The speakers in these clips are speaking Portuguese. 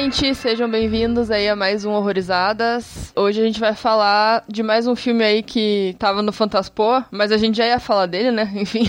gente, sejam bem-vindos aí a mais um Horrorizadas. Hoje a gente vai falar de mais um filme aí que tava no Fantaspoa, mas a gente já ia falar dele, né? Enfim,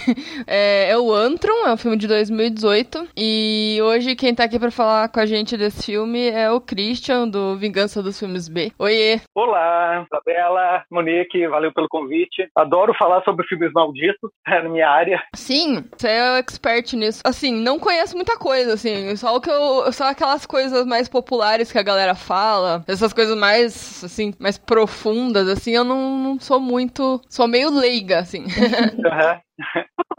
é, é o Antron, é um filme de 2018. E hoje quem tá aqui pra falar com a gente desse filme é o Christian, do Vingança dos Filmes B. Oiê! Olá, Isabela, Monique, valeu pelo convite. Adoro falar sobre filmes malditos, é na minha área. Sim, você é o expert nisso. Assim, não conheço muita coisa, assim, só o que eu. Só aquelas coisas mais populares que a galera fala, essas coisas mais, assim, mais profundas, assim, eu não, não sou muito. Sou meio leiga, assim.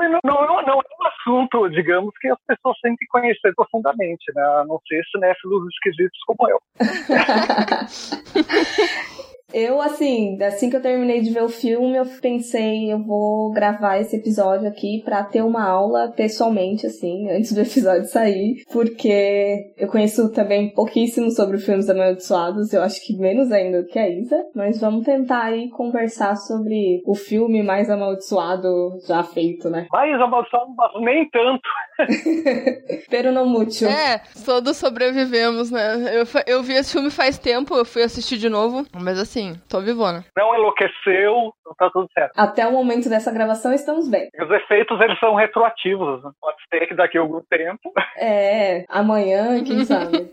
Uhum. Não, não, não, é um assunto, digamos, que as pessoas têm que conhecer profundamente, né? A não ser cinéfilos esquisitos como eu. Eu, assim, assim que eu terminei de ver o filme, eu pensei, eu vou gravar esse episódio aqui pra ter uma aula pessoalmente, assim, antes do episódio sair, porque eu conheço também pouquíssimo sobre filmes amaldiçoados, eu acho que menos ainda do que a Isa, mas vamos tentar aí conversar sobre o filme mais amaldiçoado já feito, né? Mais amaldiçoado, mas nem tanto. Pero não mútil. É, todos sobrevivemos, né? Eu, eu vi esse filme faz tempo, eu fui assistir de novo, mas assim, tô vivona. Não enlouqueceu, tá tudo certo. Até o momento dessa gravação estamos bem. Os efeitos, eles são retroativos, né? Pode ser que daqui a algum tempo. É, amanhã, quem sabe.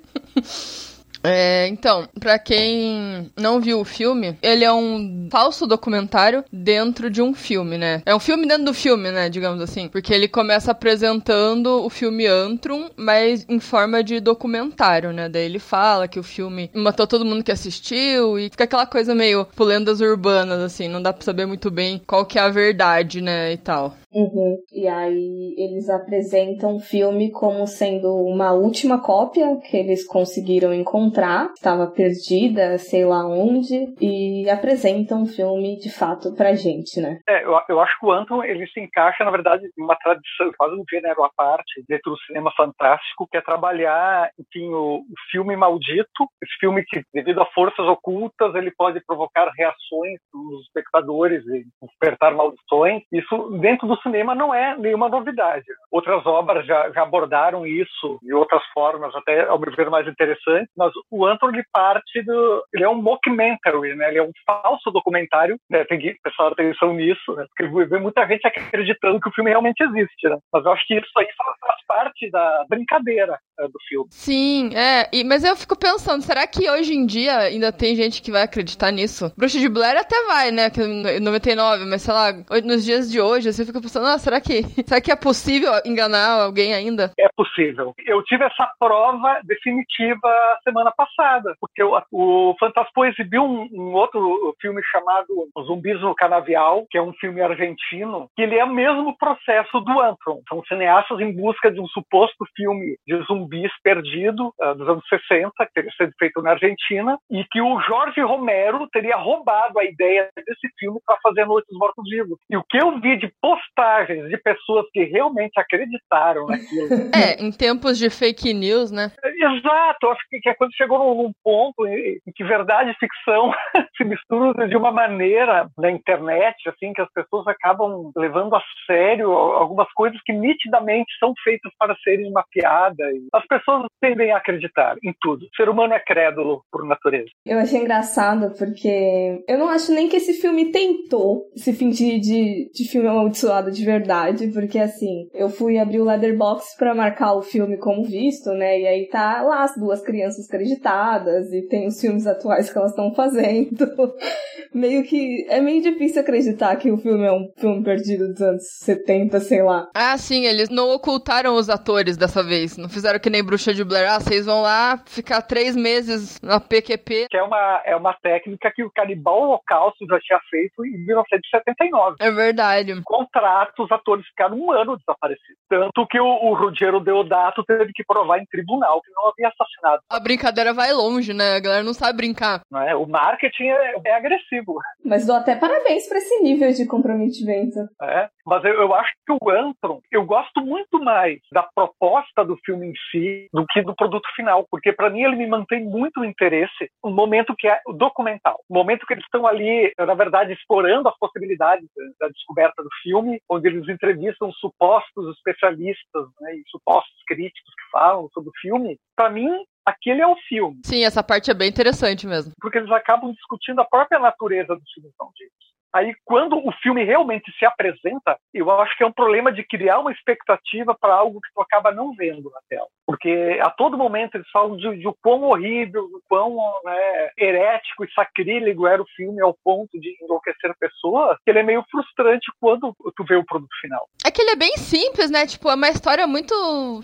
É, então, para quem não viu o filme, ele é um falso documentário dentro de um filme, né? É um filme dentro do filme, né? Digamos assim. Porque ele começa apresentando o filme Antrum, mas em forma de documentário, né? Daí ele fala que o filme matou todo mundo que assistiu e fica aquela coisa meio lendas urbanas, assim. Não dá pra saber muito bem qual que é a verdade, né? E tal. Uhum. E aí eles apresentam o filme como sendo uma última cópia que eles conseguiram encontrar, estava perdida, sei lá onde, e apresentam o filme de fato pra gente, né? É, eu, eu acho que o Anton ele se encaixa, na verdade, em uma tradição, quase um gênero à parte dentro do cinema fantástico, que é trabalhar, enfim, o, o filme maldito, esse filme que, devido a forças ocultas, ele pode provocar reações dos espectadores e despertar maldições. Isso dentro do cinema não é nenhuma novidade. Outras obras já, já, abordaram isso de outras formas, até ao meu ver mais interessantes, mas o Anthony parte do. Ele é um mockumentary, né? Ele é um falso documentário, né? Tem que prestar atenção nisso, né? Porque vê muita gente acreditando que o filme realmente existe, né? Mas eu acho que isso aí faz parte da brincadeira do filme. Sim, é. E, mas eu fico pensando, será que hoje em dia ainda tem gente que vai acreditar nisso? Bruxa de Blair até vai, né? Que 99, mas sei lá, nos dias de hoje, você fica pensando, ah, será que, será que é possível enganar alguém ainda? É possível. Eu tive essa prova definitiva semana passada, porque o, o Fantaspo exibiu um, um, outro filme chamado Zumbis no Canavial, que é um filme argentino, que ele é o mesmo processo do Antron. São cineastas em busca de um suposto filme de zumbis perdido uh, dos anos 60, que teria sido feito na Argentina, e que o Jorge Romero teria roubado a ideia desse filme para fazer Noites Mortos Vivos. E o que eu vi de postagens de pessoas que realmente acreditaram naquilo. É, em tempos de fake news, né? Exato, acho que, que quando chegou num ponto em, em que verdade e ficção se misturam de uma maneira na internet, assim, que as pessoas acabam levando a sério algumas coisas que nitidamente são feitas para serem uma piada. As pessoas tendem a acreditar em tudo. O ser humano é crédulo por natureza. Eu achei engraçado porque eu não acho nem que esse filme tentou se fingir de, de filme amaldiçoado de verdade, porque assim, eu fui abrir o Leatherbox para marcar o filme como visto, né? E aí tá lá as duas crianças acreditadas e tem os filmes atuais que elas estão fazendo. meio que é meio difícil acreditar que o filme é um filme perdido dos anos 70, sei lá. Ah, sim, eles não ocultaram os atores dessa vez. Não fizeram que nem Bruxa de Blair. Ah, vocês vão lá ficar três meses na PQP. Que é uma, é uma técnica que o Canibal Holocausto já tinha feito em 1979. É verdade. Contrato, os atores ficaram um ano desaparecidos. Tanto que o, o Ruggero Deodato teve que provar em tribunal que não havia assassinado. A brincadeira vai longe, né? A galera não sabe brincar. Não é? O marketing é, é agressivo. Mas dou até parabéns para esse nível de comprometimento. É, mas eu, eu acho que o Antron, eu gosto muito mais da proposta do filme em si do que do produto final, porque para mim ele me mantém muito interesse no momento que é o documental, o momento que eles estão ali, na verdade, explorando as possibilidades da descoberta do filme, onde eles entrevistam supostos especialistas né, e supostos críticos que falam sobre o filme. Para mim, aquele é o filme. Sim, essa parte é bem interessante mesmo. Porque eles acabam discutindo a própria natureza do filme disso. Aí, quando o filme realmente se apresenta, eu acho que é um problema de criar uma expectativa para algo que tu acaba não vendo na tela. Porque a todo momento eles falam de, de o quão horrível, o quão né, herético e sacrílego era o filme ao ponto de enlouquecer pessoas, que ele é meio frustrante quando tu vê o produto final. É que ele é bem simples, né? Tipo, é uma história muito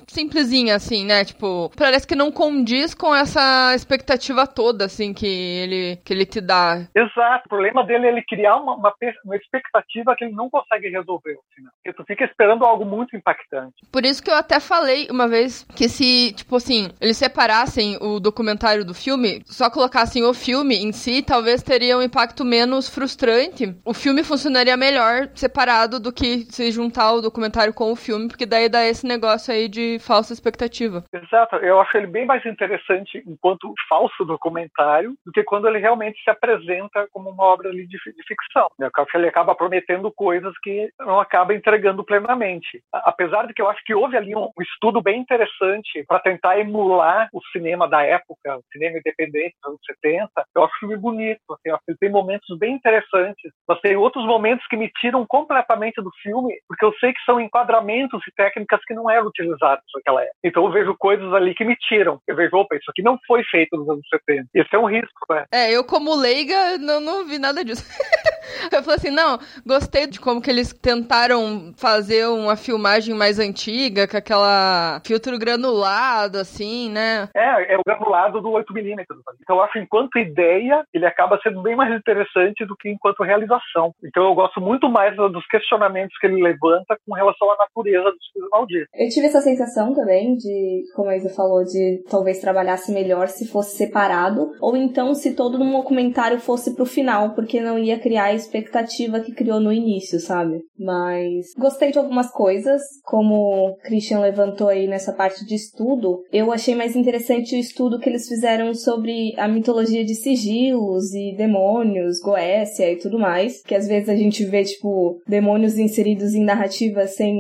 simplesinha, assim, né? Tipo, parece que não condiz com essa expectativa toda, assim, que ele, que ele te dá. Exato. O problema dele é ele criar uma, uma, uma expectativa que ele não consegue resolver. Porque tu fica esperando algo muito impactante. Por isso que eu até falei uma vez que se, tipo assim, eles separassem o documentário do filme, só colocassem o filme em si, talvez teria um impacto menos frustrante. O filme funcionaria melhor separado do que se juntar o documentário com o filme, porque daí dá esse negócio aí de falsa expectativa. Exato, eu acho ele bem mais interessante enquanto falso documentário do que quando ele realmente se apresenta como uma obra de, de ficção. Eu acho que ele acaba prometendo coisas que não acaba entregando plenamente. Apesar de que eu acho que houve ali um estudo bem interessante para tentar emular o cinema da época, o cinema independente dos anos 70. Eu acho o filme bonito, assim, acho que tem momentos bem interessantes, mas tem outros momentos que me tiram completamente do filme, porque eu sei que são enquadramentos e técnicas que não eram utilizadas naquela época. Então eu vejo coisas ali que me tiram. Eu vejo, opa, isso aqui não foi feito nos anos 70. Esse é um risco, né? É, eu como leiga não, não vi nada disso. eu falei assim, não, gostei de como que eles tentaram fazer uma filmagem mais antiga, com aquela filtro granulado, assim, né? É, é o granulado do 8mm. Então eu acho que enquanto ideia, ele acaba sendo bem mais interessante do que enquanto realização. Então eu gosto muito mais dos questionamentos que ele levanta com relação à natureza dos filmes malditos. Eu tive essa sensação também de, como a Isa falou, de talvez trabalhasse melhor se fosse separado, ou então se todo um documentário fosse pro final, porque não ia criar a expectativa que criou no início, sabe? Mas gostei de algumas coisas, como o Christian levantou aí nessa parte de estudo, eu achei mais interessante o estudo que eles fizeram sobre a mitologia de sigilos e demônios, Goécia e tudo mais, que às vezes a gente vê, tipo, demônios inseridos em narrativas sem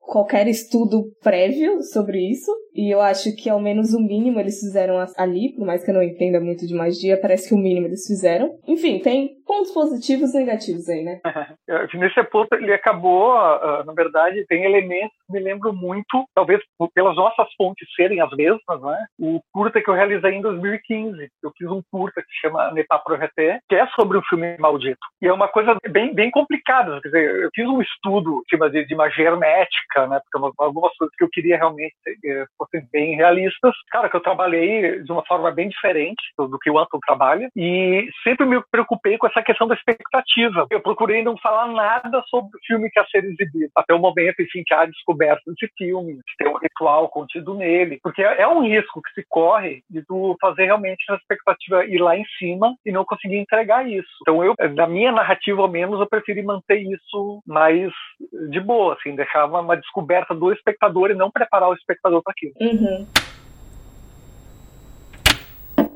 qualquer estudo prévio sobre isso. E eu acho que ao menos o mínimo eles fizeram ali, por mais que eu não entenda muito de magia, parece que o mínimo eles fizeram. Enfim, tem pontos positivos e negativos aí, né? Nesse ponto, ele acabou, ah, na verdade, tem elementos que me lembram muito, talvez pelas nossas fontes serem as mesmas, né? O curta que eu realizei em 2015. Eu fiz um curta que chama Nepá Projeté, que é sobre um filme maldito. E é uma coisa bem, bem complicada. Quer dizer, eu fiz um estudo de, de magia hermética, né? Porque algumas coisas que eu queria realmente eh, fossem bem realistas. Cara, que eu trabalhei de uma forma bem diferente do que o Anton trabalha. E sempre me preocupei com essa questão da expectativa. Eu procurei não falar nada sobre o filme que ia ser exibido. Até o momento, enfim, que há descoberta desse filme, de ter um ritual contido nele. Porque é um risco que se corre de tu fazer realmente a expectativa ir lá em cima e não conseguir entregar isso. Então, eu, na minha narrativa, ao menos, eu preferi manter isso mais de boa, assim, deixar uma, uma descoberta do espectador e não preparar o espectador para aquilo. Uhum.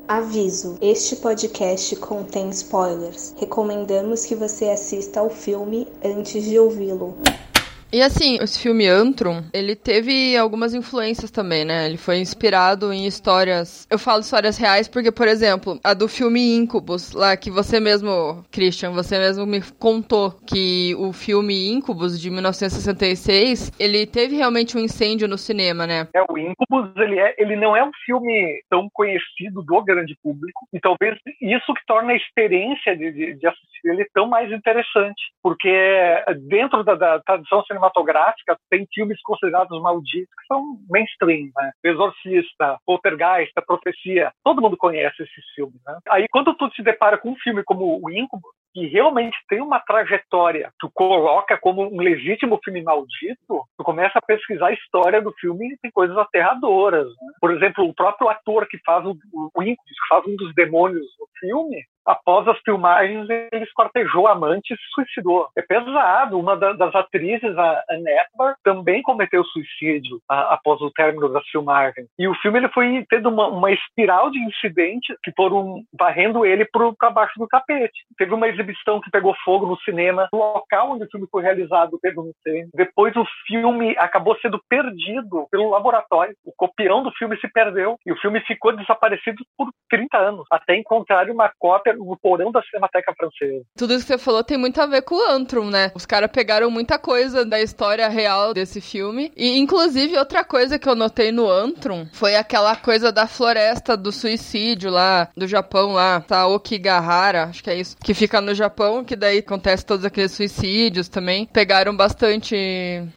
Aviso: este podcast contém spoilers. Recomendamos que você assista ao filme antes de ouvi-lo. E assim, esse filme Antrum, ele teve algumas influências também, né? Ele foi inspirado em histórias. Eu falo histórias reais porque, por exemplo, a do filme Incubus, lá que você mesmo, Christian, você mesmo me contou que o filme Incubus de 1966, ele teve realmente um incêndio no cinema, né? É, o Incubus, ele, é, ele não é um filme tão conhecido do grande público, e talvez isso que torna a experiência de, de, de assistir ele tão mais interessante, porque dentro da, da tradição cinematográfica cinematográfica tem filmes considerados malditos que são mainstream, né? Exorcista, Poltergeist, Profecia, todo mundo conhece esses filmes, né? Aí quando tu se depara com um filme como O Incubo, que realmente tem uma trajetória, tu coloca como um legítimo filme maldito, tu começa a pesquisar a história do filme e tem coisas aterradoras. Né? Por exemplo, o próprio ator que faz o, o que faz um dos demônios no filme, após as filmagens, ele esquartejou a amante e se suicidou. É pesado. Uma da, das atrizes, a Anne Edward, também cometeu suicídio após o término das filmagens. E o filme ele foi tendo uma, uma espiral de incidentes que foram varrendo ele para baixo do tapete. Teve uma exibição que pegou fogo no cinema. No local onde o filme foi realizado teve um incêndio. Depois o filme acabou sendo perdido pelo laboratório. O copião do filme se perdeu e o filme ficou desaparecido por 30 anos, até encontrar uma cópia no porão da Cinemateca Francesa. Tudo isso que você falou tem muito a ver com o Antrum, né? Os caras pegaram muita coisa da história real desse filme. E, inclusive, outra coisa que eu notei no Antrum foi aquela coisa da floresta do suicídio lá, do Japão lá, tá? Okigahara, acho que é isso. Que fica no Japão, que daí acontece todos aqueles suicídios também. Pegaram bastante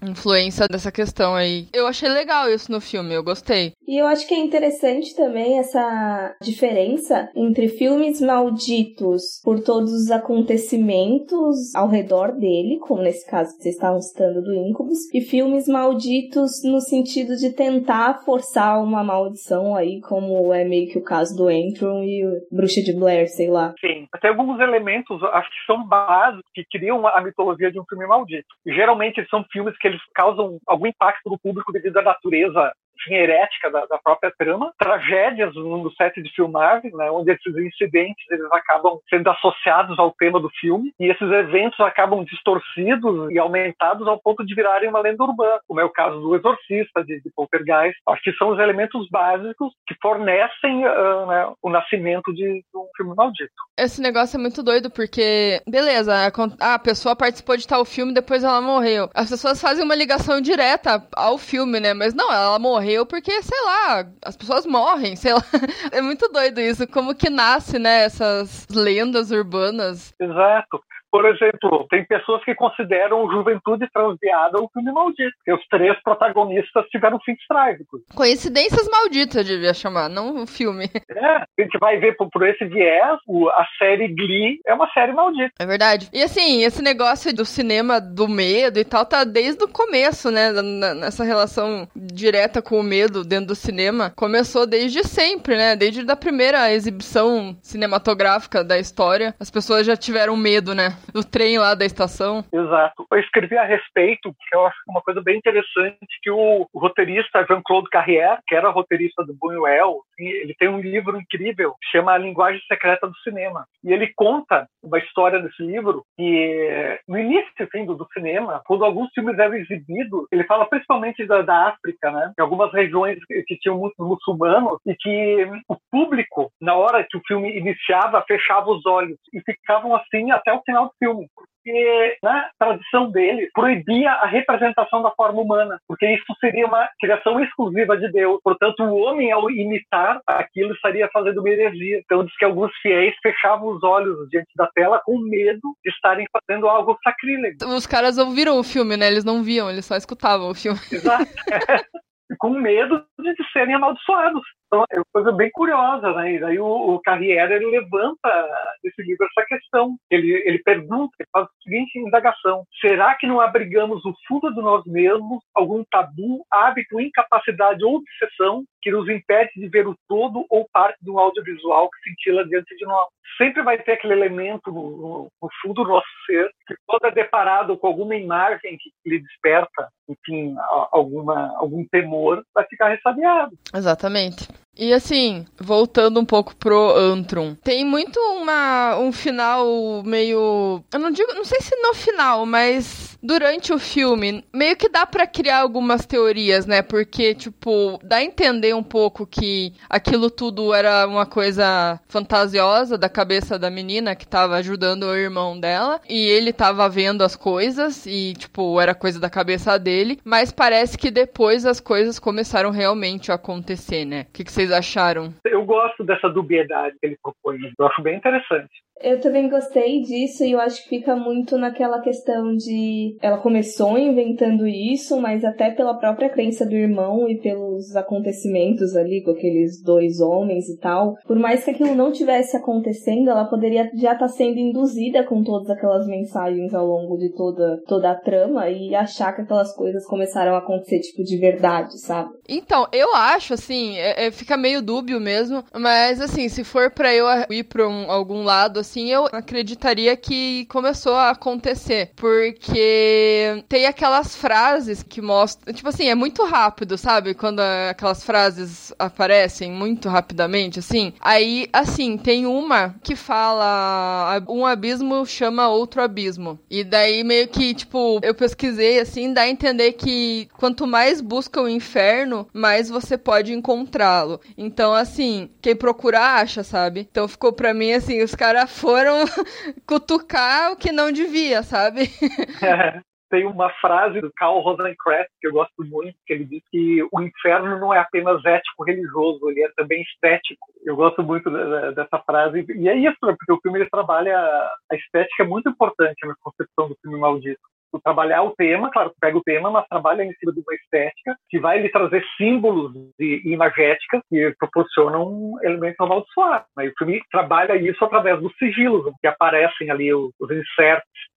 influência dessa questão aí. Eu achei legal isso no filme, eu gostei. E eu acho que é interessante também essa diferença entre filmes malditos por todos os acontecimentos ao redor dele, como nesse caso que vocês estavam citando do Incubus, e filmes malditos no sentido de tentar forçar uma maldição aí, como é meio que o caso do Entron e Bruxa de Blair, sei lá. Sim, tem alguns elementos, acho que são básicos, que criam a mitologia de um filme maldito. Geralmente são filmes que eles causam algum impacto no público devido à natureza assim, herética da, da, própria trama, tragédias no set de filmagem, né, onde esses incidentes eles acabam sendo associados ao tema do filme e esses eventos acabam distorcidos e aumentados ao ponto de virarem uma lenda urbana, como é o caso do Exorcista de, de Poltergeist. Acho que são os elementos básicos que fornecem uh, né, o nascimento de, de, um filme maldito. Esse negócio é muito doido porque, beleza, a, a pessoa participou de tal filme, depois ela morreu. As pessoas fazem uma ligação direta ao filme, né? Mas não, ela morreu morreu porque, sei lá, as pessoas morrem, sei lá. É muito doido isso, como que nasce, né, essas lendas urbanas. Exato. Por exemplo, tem pessoas que consideram Juventude Transviada um filme maldito, porque os três protagonistas tiveram fins trágicos. Coincidências malditas, devia chamar, não o filme. É, a gente vai ver por, por esse viés, o, a série Glee é uma série maldita. É verdade. E assim, esse negócio do cinema do medo e tal tá desde o começo, né? Nessa relação direta com o medo dentro do cinema. Começou desde sempre, né? Desde a primeira exibição cinematográfica da história, as pessoas já tiveram medo, né? Do trem lá da estação. Exato. Eu escrevi a respeito, que eu acho uma coisa bem interessante, que o, o roteirista Jean-Claude Carrière, que era roteirista do Buñuel, ele tem um livro incrível, que chama A Linguagem Secreta do Cinema. E ele conta uma história desse livro que, no início assim, do, do cinema, quando alguns filmes eram exibidos, ele fala principalmente da, da África, né? Em algumas regiões que, que tinham muitos muçulmanos, e que o público, na hora que o filme iniciava, fechava os olhos e ficavam assim até o final do filme porque na tradição dele proibia a representação da forma humana, porque isso seria uma criação exclusiva de Deus. Portanto, o homem, ao imitar aquilo, estaria fazendo uma heresia. Então, diz que alguns fiéis fechavam os olhos diante da tela com medo de estarem fazendo algo sacrílego. Os caras ouviram o filme, né? Eles não viam, eles só escutavam o filme. Exato. com medo de serem amaldiçoados. Então, é uma coisa bem curiosa, né? E daí o, o Carriere ele levanta nesse livro essa questão. Ele, ele pergunta, ele faz a seguinte indagação: será que não abrigamos no fundo de nós mesmos algum tabu, hábito, incapacidade ou obsessão que nos impede de ver o todo ou parte de um audiovisual que cintila diante de nós? Sempre vai ter aquele elemento no, no fundo do nosso ser que, quando é deparado com alguma imagem que lhe desperta, enfim, alguma, algum temor, vai ficar ressabiado. Exatamente. E assim, voltando um pouco pro Antrum, tem muito uma, um final meio. Eu não digo. Não sei se no final, mas durante o filme, meio que dá para criar algumas teorias, né? Porque, tipo, dá a entender um pouco que aquilo tudo era uma coisa fantasiosa da cabeça da menina que tava ajudando o irmão dela. E ele tava vendo as coisas e, tipo, era coisa da cabeça dele. Mas parece que depois as coisas começaram realmente a acontecer, né? O que, que vocês acharam? Eu gosto dessa dubiedade que ele propõe. Eu acho bem interessante. Eu também gostei disso e eu acho que fica muito naquela questão de ela começou inventando isso, mas até pela própria crença do irmão e pelos acontecimentos ali com aqueles dois homens e tal. Por mais que aquilo não tivesse acontecendo, ela poderia já estar tá sendo induzida com todas aquelas mensagens ao longo de toda, toda a trama e achar que aquelas coisas começaram a acontecer, tipo, de verdade, sabe? Então, eu acho, assim, é, é, fica meio dúbio mesmo, mas, assim, se for para eu ir pra um, algum lado, assim, eu acreditaria que começou a acontecer, porque tem aquelas frases que mostram, tipo assim, é muito rápido, sabe? Quando aquelas frases aparecem muito rapidamente, assim. Aí, assim, tem uma que fala um abismo chama outro abismo. E daí meio que, tipo, eu pesquisei assim, dá a entender que quanto mais busca o inferno, mais você pode encontrá-lo. Então, assim, quem procura acha, sabe? Então ficou pra mim assim, os caras foram cutucar o que não devia, sabe? tem uma frase do Carl Rosencrantz que eu gosto muito, que ele diz que o inferno não é apenas ético-religioso, ele é também estético. Eu gosto muito dessa frase. E é isso, né? porque o filme ele trabalha a estética é muito importante na concepção do filme maldito trabalhar o tema, claro, pega o tema, mas trabalha em cima de uma estética que vai lhe trazer símbolos e imagéticas que proporcionam elementos amaldiçoados. Né? E o filme trabalha isso através dos sigilos, que aparecem ali, os, os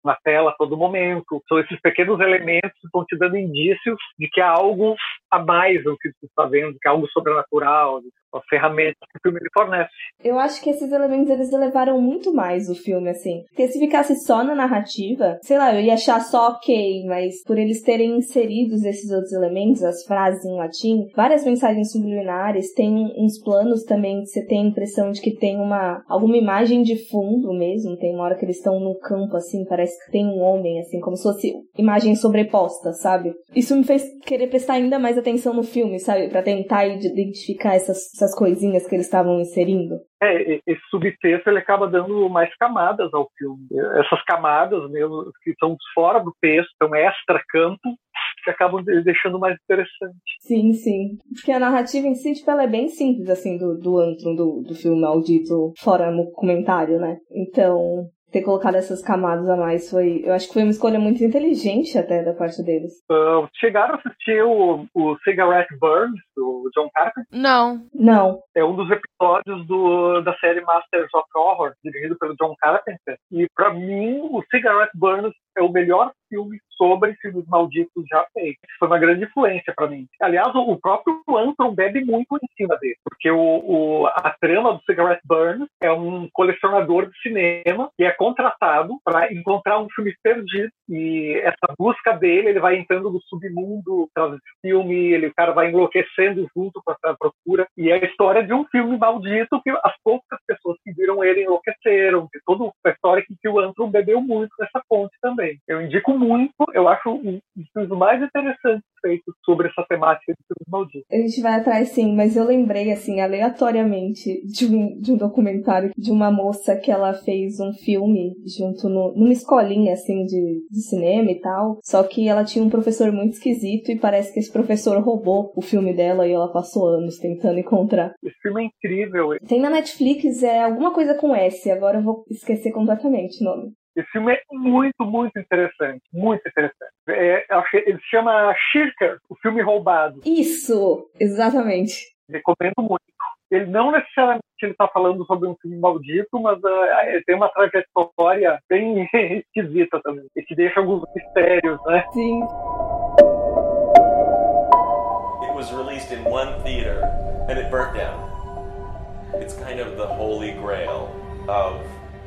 na tela a todo momento. São esses pequenos elementos que estão te dando indícios de que há algo a mais do que você está vendo, que há algo sobrenatural, a ferramenta que o filme lhe fornece. Eu acho que esses elementos eles elevaram muito mais o filme, assim. Porque se ficasse só na narrativa, sei lá, eu ia achar só ok, mas por eles terem inseridos esses outros elementos, as frases em latim, várias mensagens subliminares, tem uns planos também que você tem a impressão de que tem uma alguma imagem de fundo mesmo. Tem uma hora que eles estão no campo, assim, parece que tem um homem, assim, como se fosse imagem sobreposta, sabe? Isso me fez querer prestar ainda mais atenção no filme, sabe? para tentar identificar essas essas coisinhas que eles estavam inserindo. É, esse subtexto ele acaba dando mais camadas ao filme. Essas camadas mesmo que são fora do texto, são extra-campo, que acabam deixando mais interessante. Sim, sim. Porque a narrativa em si, tipo, ela é bem simples, assim, do, do antro, do, do filme maldito, fora no comentário, né? Então, ter colocado essas camadas a mais foi. Eu acho que foi uma escolha muito inteligente até da parte deles. Uh, chegaram a assistir o, o Cigarette Burns, do John Carpenter? Não. Não. É um dos episódios do, da série Masters of Horror, dirigido pelo John Carpenter. E para mim, o Cigarette Burns é o melhor filme sobre filmes malditos já feito. Foi uma grande influência para mim. Aliás, o próprio Antron bebe muito em cima dele, porque o, o, a trama do Cigarette Burns é um colecionador de cinema que é contratado para encontrar um filme perdido e essa busca dele, ele vai entrando no submundo atrás desse filme, ele, o cara vai enlouquecendo junto com essa procura e é a história de um filme maldito que as poucas pessoas que viram ele enlouqueceram, que toda a história que o Antron bebeu muito nessa fonte também. Eu indico muito eu acho um dos mais interessantes feitos sobre essa temática de filmes malditos. A gente vai atrás sim, mas eu lembrei, assim, aleatoriamente, de um, de um documentário de uma moça que ela fez um filme junto no, numa escolinha, assim, de, de cinema e tal. Só que ela tinha um professor muito esquisito e parece que esse professor roubou o filme dela e ela passou anos tentando encontrar. Esse filme é incrível. Tem na Netflix, é alguma coisa com S, agora eu vou esquecer completamente o nome. Esse filme é muito, muito interessante. Muito interessante. É, ele se chama Shirker, o filme roubado. Isso, exatamente. Recomendo muito. Ele não necessariamente ele está falando sobre um filme maldito, mas uh, ele tem uma trajetória bem esquisita também. E que deixa alguns mistérios, né? Sim. It was released in one theater and it burnt down. It's kind of the holy grail of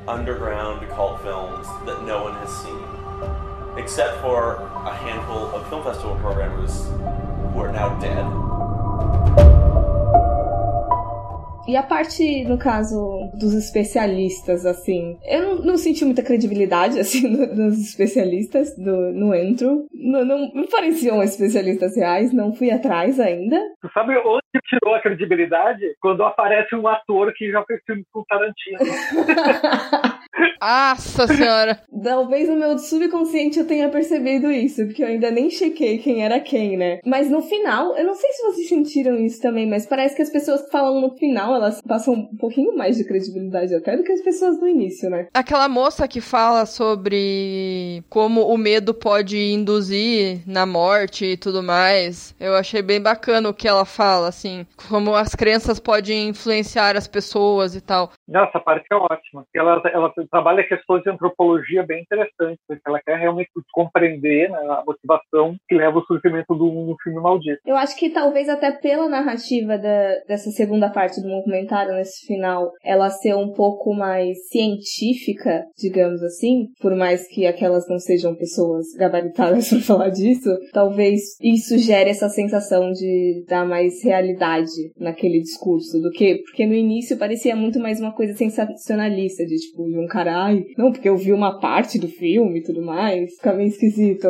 underground cult films that no one has seen, except for a handful of film festival programmers who are now dead. E a parte, no caso, dos especialistas, assim, eu não, não senti muita credibilidade, assim, no, nos especialistas do, no entro. Não, não me pareciam especialistas reais, não fui atrás ainda. Sabe onde tirou a credibilidade? Quando aparece um ator que já fez filme com Tarantino. Nossa senhora! Talvez no meu subconsciente eu tenha percebido isso, porque eu ainda nem chequei quem era quem, né? Mas no final, eu não sei se vocês sentiram isso também, mas parece que as pessoas que falam no final, elas passam um pouquinho mais de credibilidade até do que as pessoas no início, né? Aquela moça que fala sobre como o medo pode induzir na morte e tudo mais, eu achei bem bacana o que ela fala, assim, como as crenças podem influenciar as pessoas e tal. Nossa, a parte é ótima. Ela, ela trabalha questões de antropologia bem interessantes, porque ela quer realmente compreender né, a motivação que leva ao surgimento do, do filme maldito. Eu acho que talvez até pela narrativa da, dessa segunda parte do documentário, nesse final, ela ser um pouco mais científica, digamos assim, por mais que aquelas não sejam pessoas gabaritadas para falar disso, talvez isso gere essa sensação de dar mais realidade naquele discurso do que, porque no início parecia muito mais uma coisa sensacionalista, de tipo, de um cara, ai, não, porque eu vi uma parte do filme e tudo mais, fica meio esquisito.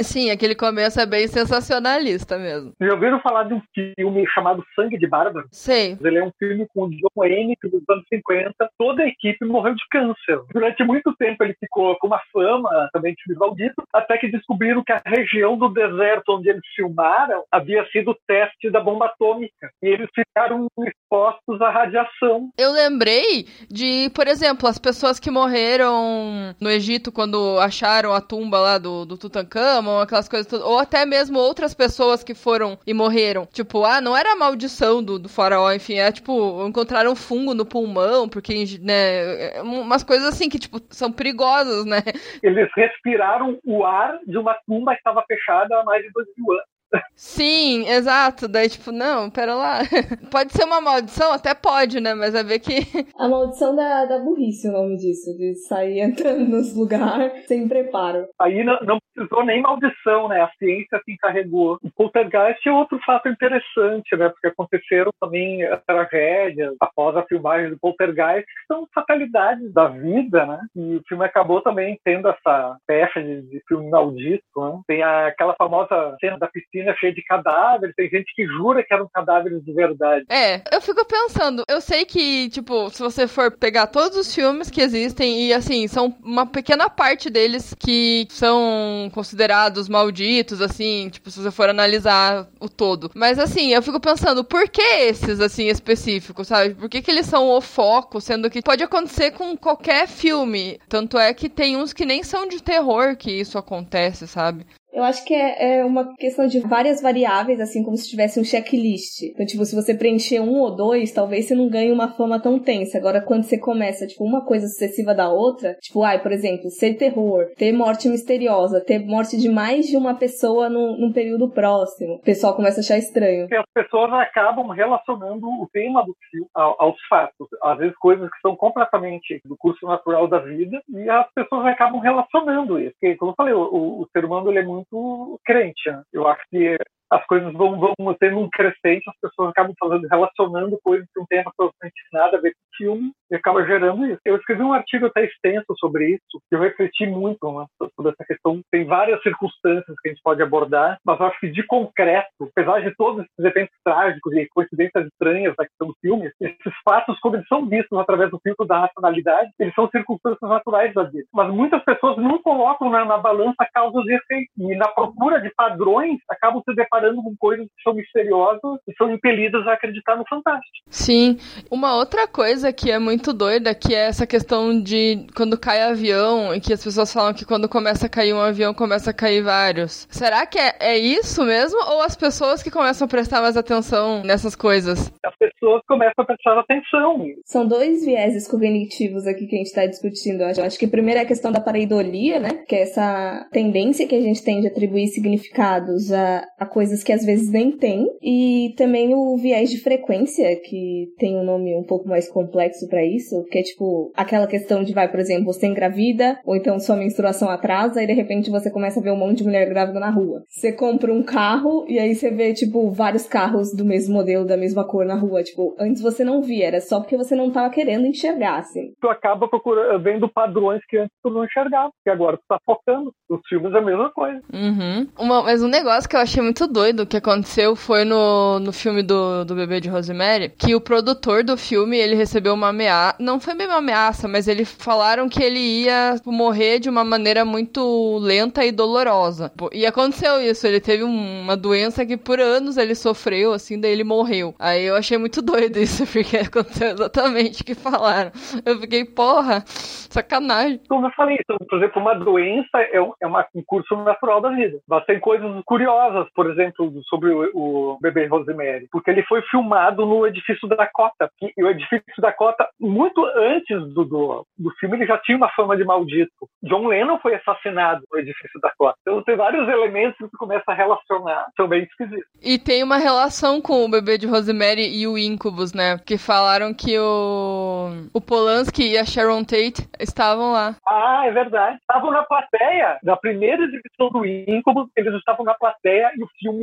Sim, aquele começo é bem sensacionalista mesmo. Já ouviram falar de um filme chamado Sangue de Bárbaro? Sei. Ele é um filme com o John Wayne, que nos anos 50, toda a equipe morreu de câncer. Durante muito tempo ele ficou com uma fama também de maldito, até que descobriram que a região do deserto onde eles filmaram havia sido o teste da bomba atômica. E eles ficaram expostos à radiação. Eu lembrei de, por exemplo, as pessoas que morreram no Egito quando acharam a tumba lá do, do Tutankhamon, aquelas coisas todas. Ou até mesmo outras pessoas que foram e morreram. Tipo, ah, não era a maldição do, do faraó, enfim, é tipo, encontraram fungo no pulmão, porque, né, umas coisas assim que, tipo, são perigosas, né? Eles respiraram o ar de uma tumba que estava fechada há mais de dois mil anos. Sim, exato. Daí, tipo, não, pera lá. pode ser uma maldição? Até pode, né? Mas é ver que. A maldição da, da burrice, o nome disso, de sair entrando nos lugares sem preparo. Aí não, não precisou nem maldição, né? A ciência se encarregou. O poltergeist é outro fato interessante, né? Porque aconteceram também tragédias após a filmagem do poltergeist, que são fatalidades da vida, né? E o filme acabou também tendo essa pecha de, de filme maldito, né? Tem a, aquela famosa cena da piscina cheia de cadáveres, tem gente que jura que eram cadáveres de verdade. É, eu fico pensando, eu sei que, tipo, se você for pegar todos os filmes que existem, e assim, são uma pequena parte deles que são considerados malditos, assim, tipo, se você for analisar o todo. Mas assim, eu fico pensando, por que esses, assim, específicos, sabe? Por que, que eles são o foco, sendo que pode acontecer com qualquer filme? Tanto é que tem uns que nem são de terror que isso acontece, sabe? Eu acho que é, é, uma questão de várias variáveis, assim como se tivesse um checklist. Então, tipo, se você preencher um ou dois, talvez você não ganhe uma fama tão tensa. Agora, quando você começa, tipo, uma coisa sucessiva da outra, tipo, ai, por exemplo, ser terror, ter morte misteriosa, ter morte de mais de uma pessoa num, num período próximo, o pessoal começa a achar estranho. Porque as pessoas acabam relacionando o tema do filme aos fatos. Às vezes, coisas que são completamente do curso natural da vida, e as pessoas acabam relacionando isso. Porque, como eu falei, o, o ser humano ele é muito muito crente. Eu acho que as coisas vão, vão tendo um crescente, as pessoas acabam fazendo, relacionando coisas que não tem absolutamente nada a ver com filme e acaba gerando isso. Eu escrevi um artigo até extenso sobre isso, que eu refleti muito né, sobre essa questão. Tem várias circunstâncias que a gente pode abordar, mas acho que de concreto, apesar de todos esses eventos trágicos e coincidências estranhas da questão do filme, esses fatos, quando eles são vistos através do filtro da racionalidade, eles são circunstâncias naturais da vida. Mas muitas pessoas não colocam na, na balança causas e efeitos. E na procura de padrões, acabam se deparando com coisas que são misteriosas e são impelidas a acreditar no fantástico. Sim. Uma outra coisa que é muito doida, que é essa questão de quando cai avião, e que as pessoas falam que quando começa a cair um avião, começa a cair vários. Será que é, é isso mesmo? Ou as pessoas que começam a prestar mais atenção nessas coisas? As pessoas começam a prestar atenção. São dois vieses cognitivos aqui que a gente está discutindo. Eu acho que primeiro é a questão da pareidolia, né? Que é essa tendência que a gente tem de atribuir significados a, a coisas que às vezes nem tem. E também o viés de frequência, que tem um nome um pouco mais complexo para isso, que é tipo aquela questão de, vai, por exemplo, você engravida, ou então sua menstruação atrasa, e de repente você começa a ver um monte de mulher grávida na rua. Você compra um carro, e aí você vê, tipo, vários carros do mesmo modelo, da mesma cor na rua. Tipo, antes você não via, era só porque você não tava querendo enxergar, assim. Tu acaba procurando, vendo padrões que antes tu não enxergava, que agora tu tá focando. Os filmes é a mesma coisa. Uhum. Uma, mas um negócio que eu achei muito doido que aconteceu foi no, no filme do, do bebê de Rosemary, que o produtor do filme, ele recebeu uma ameaça, não foi bem uma ameaça, mas eles falaram que ele ia morrer de uma maneira muito lenta e dolorosa. E aconteceu isso, ele teve uma doença que por anos ele sofreu, assim, daí ele morreu. Aí eu achei muito doido isso, porque aconteceu exatamente o que falaram. Eu fiquei, porra, sacanagem. Como eu falei, então, por exemplo, uma doença é um, é um curso natural da vida. Mas tem coisas curiosas, por exemplo, sobre o, o bebê Rosemary, porque ele foi filmado no edifício da Dakota. E o edifício da Dakota, muito antes do, do, do filme, ele já tinha uma fama de maldito. John Lennon foi assassinado no edifício da Dakota. Então tem vários elementos que você começa a relacionar. São bem esquisitos. E tem uma relação com o bebê de Rosemary e o Incubus, né? Que falaram que o, o Polanski e a Sharon Tate estavam lá. Ah, é verdade. Estavam na plateia. Na primeira exibição do Incubus, eles estavam na plateia e o filme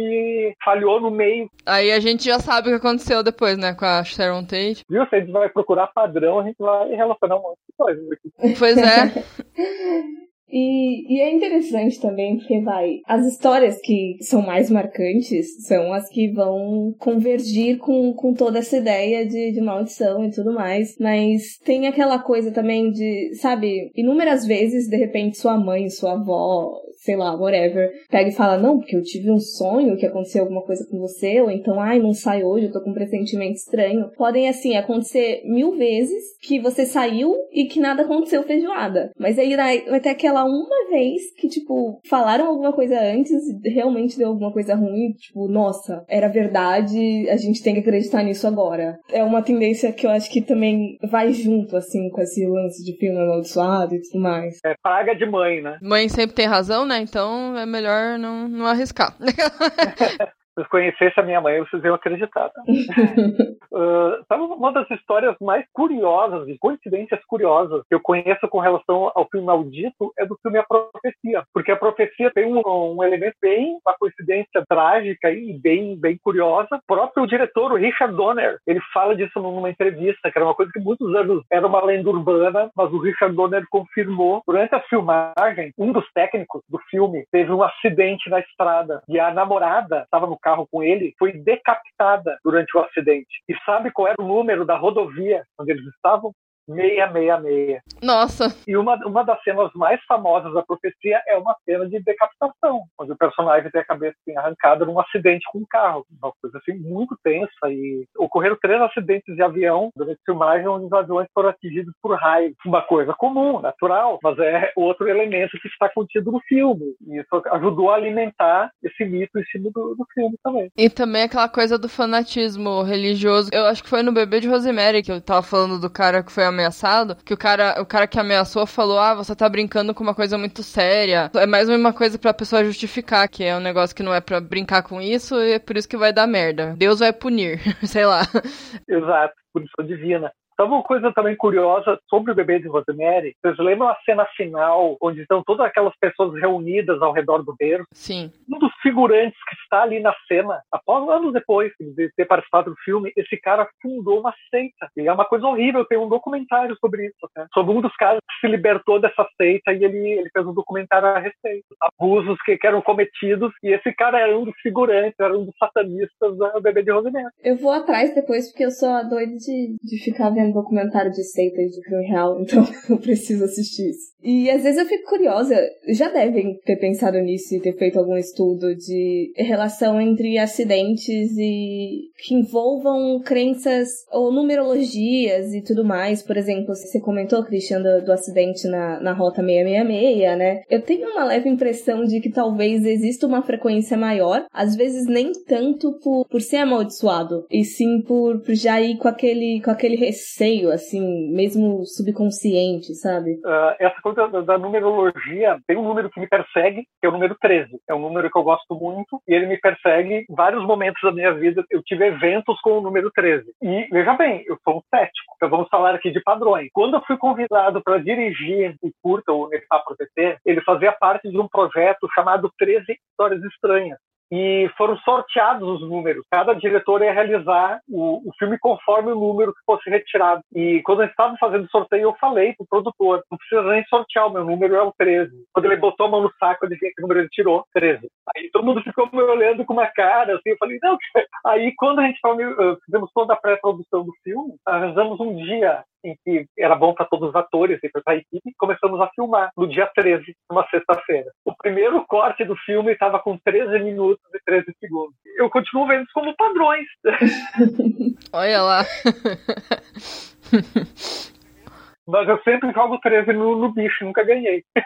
falhou no meio. Aí a gente já sabe o que aconteceu depois, né? Com a Sharon Tate. Viu? Se a gente vai procurar padrão, a gente vai relacionar um monte de coisas aqui. Pois é. E, e, é interessante também porque vai. As histórias que são mais marcantes são as que vão convergir com, com toda essa ideia de, de maldição e tudo mais. Mas tem aquela coisa também de, sabe, inúmeras vezes, de repente, sua mãe, sua avó, sei lá, whatever, pega e fala, não, porque eu tive um sonho que aconteceu alguma coisa com você, ou então, ai, não sai hoje, eu tô com um pressentimento estranho. Podem, assim, acontecer mil vezes que você saiu e que nada aconteceu feijoada. Mas aí vai ter aquela uma vez que, tipo, falaram alguma coisa antes e realmente deu alguma coisa ruim, tipo, nossa, era verdade, a gente tem que acreditar nisso agora. É uma tendência que eu acho que também vai junto, assim, com esse lance de filme amaldiçoado e tudo mais. É praga de mãe, né? Mãe sempre tem razão, né? Então é melhor não, não arriscar. Se conhecesse a minha mãe, vocês iam acreditar. Tá? uh, sabe uma das histórias mais curiosas e coincidências curiosas que eu conheço com relação ao filme Maldito é do filme A Profecia. Porque a profecia tem um, um elemento bem, uma coincidência trágica e bem, bem curiosa. O próprio diretor, o Richard Donner, ele fala disso numa entrevista, que era uma coisa que muitos anos era uma lenda urbana, mas o Richard Donner confirmou. Durante a filmagem, um dos técnicos do filme teve um acidente na estrada e a namorada estava no carro com ele foi decapitada durante o acidente. E sabe qual era o número da rodovia onde eles estavam? 666. Nossa! E uma, uma das cenas mais famosas da profecia é uma cena de decapitação, onde o personagem tem a cabeça assim, arrancada num acidente com um carro. Uma coisa assim muito tensa. E ocorreram três acidentes de avião durante a filmagem onde os aviões foram atingidos por raios. Uma coisa comum, natural, mas é outro elemento que está contido no filme. E isso ajudou a alimentar esse mito em cima do, do filme também. E também aquela coisa do fanatismo religioso. Eu acho que foi no Bebê de Rosemary que eu tava falando do cara que foi ameaçado, que o cara, o cara que ameaçou falou: "Ah, você tá brincando com uma coisa muito séria". É mais uma coisa pra pessoa justificar que é um negócio que não é para brincar com isso e é por isso que vai dar merda. Deus vai punir, sei lá. Exato, punição divina. Sabe uma coisa também curiosa sobre o bebê de Rosemary? Vocês lembram a cena final, onde estão todas aquelas pessoas reunidas ao redor do berço? Sim. Um dos figurantes que está ali na cena, após anos depois de ter participado do filme, esse cara fundou uma seita. E é uma coisa horrível, tem um documentário sobre isso, né? sobre um dos caras que se libertou dessa seita e ele, ele fez um documentário a respeito. Abusos que, que eram cometidos, e esse cara era um dos figurantes, era um dos satanistas do bebê de Rosemary. Eu vou atrás depois, porque eu sou a doida de, de ficar vendo documentário de seitas de crime real, então eu preciso assistir isso. E às vezes eu fico curiosa, já devem ter pensado nisso e ter feito algum estudo de relação entre acidentes e que envolvam crenças ou numerologias e tudo mais. Por exemplo, você comentou, Christian, do, do acidente na, na rota 666, né? Eu tenho uma leve impressão de que talvez exista uma frequência maior, às vezes nem tanto por, por ser amaldiçoado, e sim por, por já ir com aquele, com aquele receio, assim, mesmo subconsciente, sabe? Uh, essa coisa da, da, numerologia, tem um número que me persegue, que é o número 13. É um número que eu gosto muito e ele me persegue em vários momentos da minha vida. Eu tive eventos com o número 13. E, veja bem, eu sou um cético. Então vamos falar aqui de padrões. Quando eu fui convidado para dirigir o curta, o Nefá Proteger, ele fazia parte de um projeto chamado 13 Histórias Estranhas e foram sorteados os números. Cada diretor ia realizar o, o filme conforme o número que fosse retirado. E quando a gente estava fazendo o sorteio, eu falei pro produtor, não precisa nem sortear, o meu número é o 13. Quando ele botou a mão no saco, disse que número ele tirou, 13. Aí todo mundo ficou me olhando com uma cara, assim, eu falei, não. Aí quando a gente eh, fizemos toda a pré-produção do filme, arranjamos um dia em que era bom para todos os atores e para a equipe, começamos a filmar no dia 13, numa sexta-feira. O primeiro corte do filme estava com 13 minutos e 13 segundos. Eu continuo vendo isso como padrões. Olha lá. Mas eu sempre jogo 13 no, no bicho, nunca ganhei.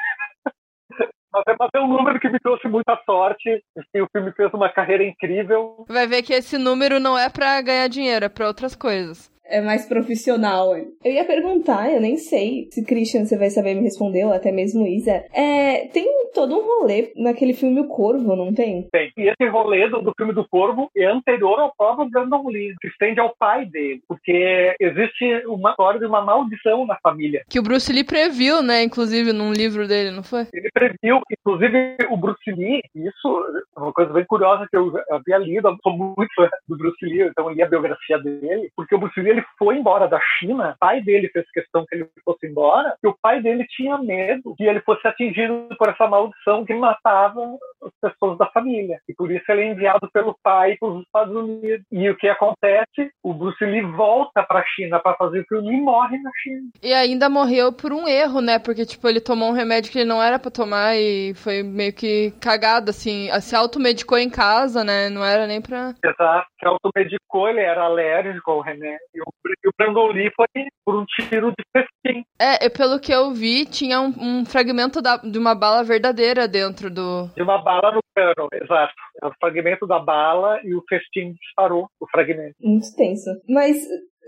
Mas é, mas é um número que me trouxe muita sorte. E o filme fez uma carreira incrível. Vai ver que esse número não é para ganhar dinheiro, é para outras coisas é mais profissional. Eu ia perguntar, eu nem sei se Christian você vai saber me responder, ou até mesmo Isa. É, tem todo um rolê naquele filme O Corvo, não tem? Tem. E esse rolê do, do filme do Corvo é anterior ao próprio Brandon Lee, que estende ao pai dele, porque existe uma história de uma maldição na família. Que o Bruce Lee previu, né, inclusive, num livro dele, não foi? Ele previu, inclusive o Bruce Lee, isso é uma coisa bem curiosa que eu havia lido, eu sou muito fã do Bruce Lee, então eu li a biografia dele, porque o Bruce Lee ele foi embora da China, o pai dele fez questão que ele fosse embora, e o pai dele tinha medo que ele fosse atingido por essa maldição que matava as pessoas da família. E por isso ele é enviado pelo pai para os Estados Unidos. E o que acontece? O Bruce Lee volta para a China para fazer o filme e morre na China. E ainda morreu por um erro, né? Porque, tipo, ele tomou um remédio que ele não era para tomar e foi meio que cagado, assim. Se automedicou em casa, né? Não era nem pra. Exato. Se automedicou, ele era alérgico ao remédio. E o Brandon Lee foi por um tiro de festim. É, pelo que eu vi, tinha um, um fragmento da, de uma bala verdadeira dentro do. De uma bala no cano, exato. É o fragmento da bala e o festim disparou o fragmento. Muito tenso. Mas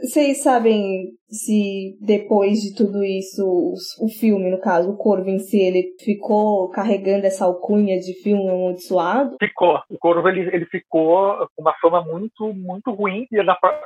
vocês sabem se depois de tudo isso, o filme, no caso, o Corvo em si, ele ficou carregando essa alcunha de filme amaldiçoado? Ficou. O Corvo, ele, ele ficou com uma fama muito, muito ruim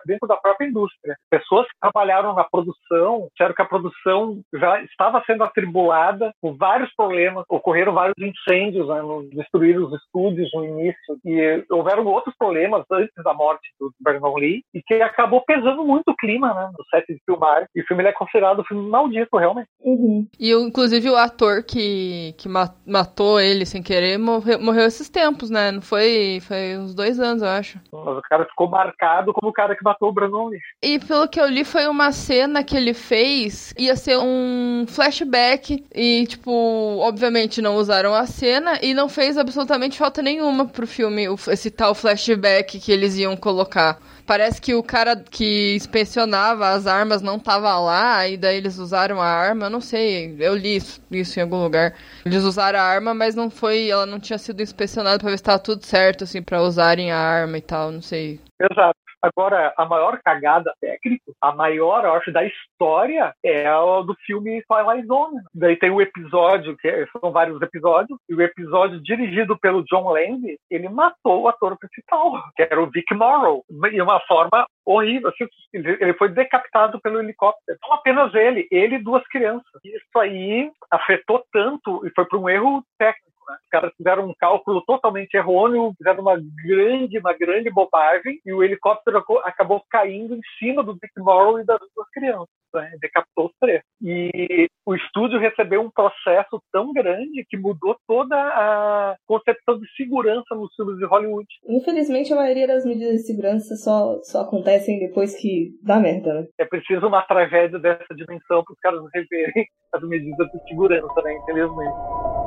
dentro da própria indústria. Pessoas que trabalharam na produção disseram que a produção já estava sendo atribulada com vários problemas. Ocorreram vários incêndios, né, destruíram os estúdios no início. E houveram outros problemas antes da morte do Vernon Lee e que acabou pesando muito o clima, né, do set de filmar. E o filme é considerado um filme maldito, realmente. Uhum. E inclusive o ator que, que matou ele sem querer morreu, morreu esses tempos, né? Não foi, foi uns dois anos, eu acho. Mas o cara ficou marcado como o cara que matou o Brandon Lee. E pelo que eu li, foi uma cena que ele fez, ia ser um flashback e, tipo, obviamente não usaram a cena e não fez absolutamente falta nenhuma pro filme, esse tal flashback que eles iam colocar. Parece que o cara que inspecionava as armas não tava lá, e daí eles usaram a arma. Eu não sei, eu li isso, isso em algum lugar. Eles usaram a arma, mas não foi. Ela não tinha sido inspecionada pra ver se tava tudo certo, assim, pra usarem a arma e tal, não sei. Exato. Agora, a maior cagada técnica, a maior, eu acho, da história é a do filme Twilight Zone. Daí tem o episódio, que é, são vários episódios, e o episódio dirigido pelo John Landis, ele matou o ator principal, que era o Vic Morrow, de uma forma horrível. Assim, ele foi decapitado pelo helicóptero. Não apenas ele, ele e duas crianças. Isso aí afetou tanto e foi por um erro técnico né? Os caras fizeram um cálculo totalmente errôneo, fizeram uma grande, uma grande bobagem e o helicóptero acabou caindo em cima do Dick Morrow e das duas crianças. Né? Decapitou os três. E o estúdio recebeu um processo tão grande que mudou toda a concepção de segurança nos filmes de Hollywood. Infelizmente, a maioria das medidas de segurança só, só acontecem depois que dá merda, né? É preciso uma tragédia dessa dimensão para os caras reverem as medidas de segurança, né? Infelizmente.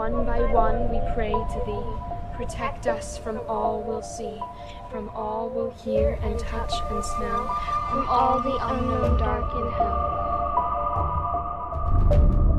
One by one we pray to thee. Protect us from all we'll see, from all we'll hear and touch and smell, from all the unknown dark in hell.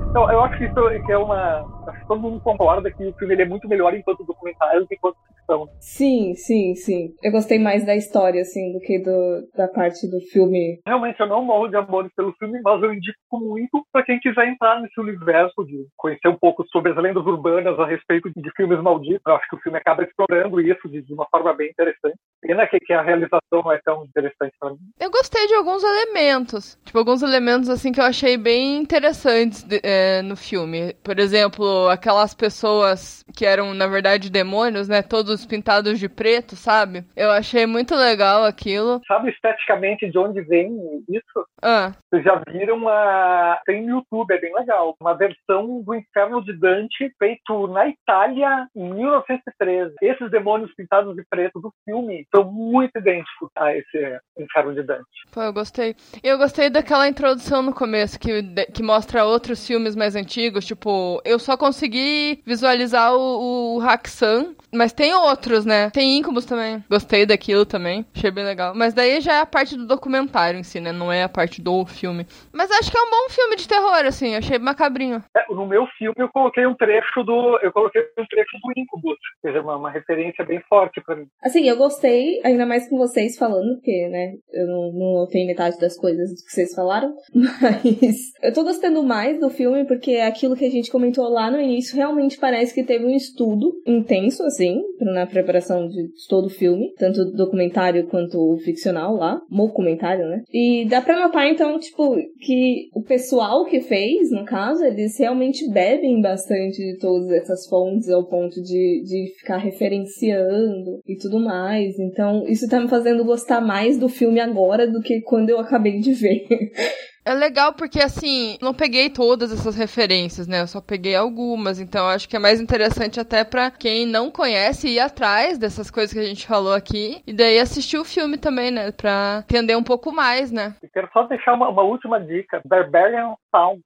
Então, eu acho que isso é uma. Acho que todo mundo concorda que o filme é muito melhor enquanto documentário do que enquanto ficção. Sim, sim, sim. Eu gostei mais da história, assim, do que do, da parte do filme. Realmente, eu não morro de amor pelo filme, mas eu indico muito para quem quiser entrar nesse universo de conhecer um pouco sobre as lendas urbanas a respeito de filmes malditos. Eu acho que o filme acaba explorando isso de, de uma forma bem interessante. Pena que, que a realização não é tão interessante pra mim. Eu gostei gostei de alguns elementos. Tipo, alguns elementos, assim, que eu achei bem interessantes de, é, no filme. Por exemplo, aquelas pessoas que eram, na verdade, demônios, né? Todos pintados de preto, sabe? Eu achei muito legal aquilo. Sabe esteticamente de onde vem isso? Ah. Vocês já viram a. Tem no YouTube, é bem legal. Uma versão do Inferno de Dante feito na Itália em 1913. Esses demônios pintados de preto do filme são muito idênticos a esse Inferno de Dante. Pô, eu gostei. Eu gostei daquela introdução no começo que, que mostra outros filmes mais antigos. Tipo, eu só consegui visualizar o, o Haxan, mas tem outros, né? Tem Incubus também. Gostei daquilo também. Achei bem legal. Mas daí já é a parte do documentário em si, né? Não é a parte do filme. Mas acho que é um bom filme de terror, assim. Achei macabrinho. É, no meu filme eu coloquei um trecho do. Eu coloquei um trecho do Incubus. Quer dizer, uma, uma referência bem forte pra mim. Assim, eu gostei, ainda mais com vocês falando, porque, né, eu não, não tenho metade das coisas que vocês falaram. Mas eu tô gostando mais do filme porque aquilo que a gente comentou lá no início realmente parece que teve um estudo intenso, assim, na preparação de todo o filme. Tanto documentário quanto ficcional lá. Documentário, né? E dá pra notar, então, tipo, que o pessoal que fez, no caso, eles realmente bebem bastante de todas essas fontes ao ponto de, de ficar referenciando e tudo mais. Então, isso tá me fazendo gostar mais do filme agora do que quando eu acabei de ver. É legal porque, assim, não peguei todas essas referências, né? Eu só peguei algumas. Então, acho que é mais interessante até para quem não conhece ir atrás dessas coisas que a gente falou aqui. E daí assistir o filme também, né? Pra entender um pouco mais, né? Eu quero só deixar uma, uma última dica. Barbarian Sound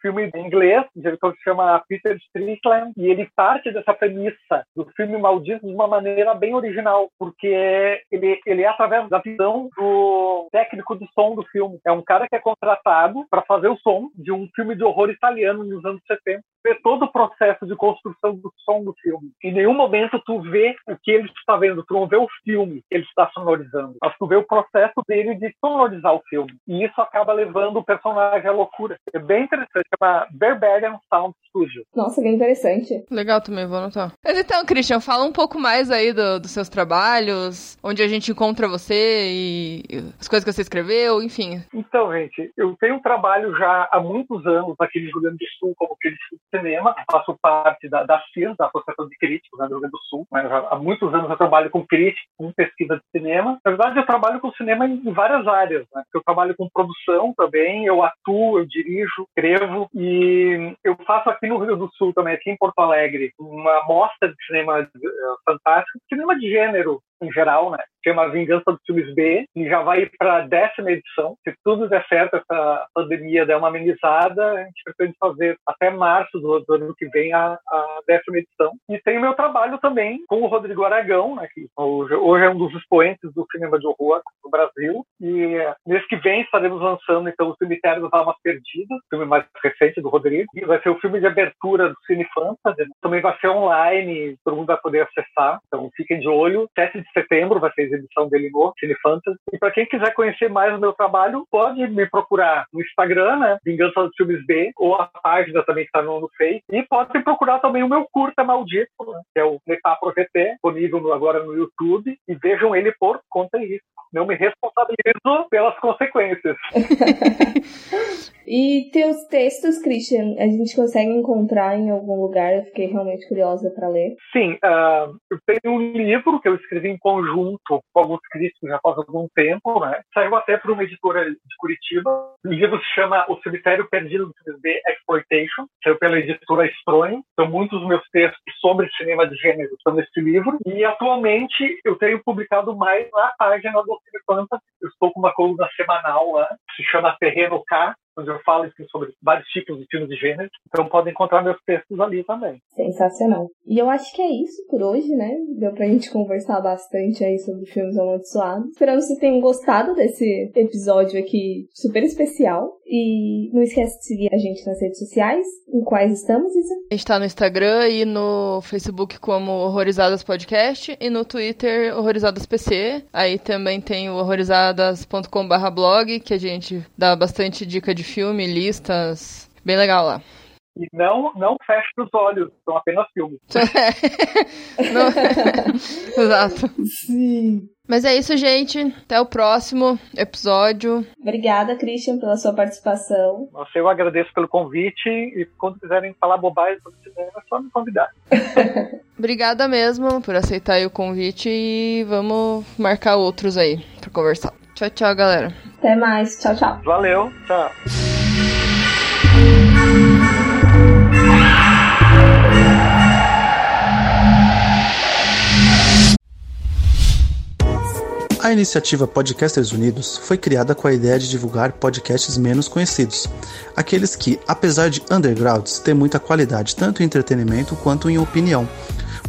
Filme em inglês, o diretor se chama Peter Strickland, e ele parte dessa premissa do filme maldito de uma maneira bem original, porque ele, ele é através da visão do técnico de som do filme. É um cara que é contratado para fazer o som de um filme de horror italiano nos anos 70 vê todo o processo de construção do som do filme. Em nenhum momento tu vê o que ele está vendo, tu não vê o filme que ele está sonorizando, mas tu vê o processo dele de sonorizar o filme. E isso acaba levando o personagem à loucura. É bem interessante, chama Barbarian Sound Studio. Nossa, bem interessante. Legal também, vou anotar. Mas então, Christian, fala um pouco mais aí do, dos seus trabalhos, onde a gente encontra você e as coisas que você escreveu, enfim. Então, gente, eu tenho um trabalho já há muitos anos aqui no Rio Grande do Sul como crítico de cinema, faço parte da, da CIS, da Associação de Críticos né, do Rio Grande do Sul, mas há muitos anos eu trabalho com crítica, com pesquisa de cinema. Na verdade, eu trabalho com cinema em várias áreas, né? Eu trabalho com produção também, eu atuo, eu dirijo, escrevo e eu faço aqui no Rio Grande do Sul também, aqui em Porto Alegre, uma mostra de cinema uh, fantástico, cinema de gênero em geral, né? Chama Vingança dos Filmes B, e já vai para a décima edição. Se tudo der certo, essa pandemia der uma amenizada, a gente pretende fazer até março do, do ano que vem a, a, décima edição. E tem o meu trabalho também com o Rodrigo Aragão, né, que hoje, hoje, é um dos expoentes do cinema de horror no Brasil. E mês que vem estaremos lançando então o Cemitério das Almas Perdidas, filme mais recente do Rodrigo. E vai ser o filme de abertura do Cine Fantasy. Também vai ser online, todo mundo vai poder acessar. Então fiquem de olho. 7 de setembro vai ser a exibição dele no Cine Fantasy. E para quem quiser conhecer mais o meu trabalho, pode me procurar no Instagram, né? Vingança dos Filmes B, ou a página também que está no, no Face. E pode procurar também o meu curta maldito, né? que é o Netar disponível agora no YouTube. E vejam ele por conta disso. Não me responsabilizo pelas consequências. e teus textos, Christian, a gente consegue encontrar em algum lugar? Eu fiquei realmente curiosa para ler. Sim, uh, eu tenho um livro que eu escrevi em conjunto com alguns críticos já faz algum tempo, né? Saiu até para uma editora de Curitiba. O livro se chama O Cemitério Perdido do 3D Exploitation, saiu pela editora Estronho. Então, muitos dos meus textos sobre cinema de gênero estão nesse livro. E atualmente eu tenho publicado mais na página do Cine Fantasy. Eu estou com uma coluna semanal lá, que se chama Terreno K, onde eu falo assim, sobre vários tipos de filmes de gênero. Então podem encontrar meus textos ali também. Sensacional. E eu acho que é isso por hoje, né? Deu pra gente conversar bastante aí sobre filmes amaldiçoados. Esperamos que tenham gostado desse episódio aqui super especial. E não esquece de seguir a gente nas redes sociais. Em quais estamos, Isa? A gente tá no Instagram e no Facebook como Horrorizadas Podcast e no Twitter Horrorizadas PC. Aí também tem o horrorizadas.com/blog que a gente dá bastante dica de filme, listas, bem legal lá. E não, não feche os olhos, são apenas filmes. Não- Exato. Sim. Mas é isso, gente. Até o próximo episódio. Obrigada, Christian, pela sua participação. Nossa, eu agradeço pelo convite e quando quiserem falar bobagem sobre cinema, é só me convidar. Obrigada mesmo por aceitar aí o convite e vamos marcar outros aí pra conversar. Tchau, tchau, galera. Até mais. Tchau, tchau. Valeu, tchau. A iniciativa Podcasters Unidos foi criada com a ideia de divulgar podcasts menos conhecidos, aqueles que, apesar de undergrounds, têm muita qualidade tanto em entretenimento quanto em opinião.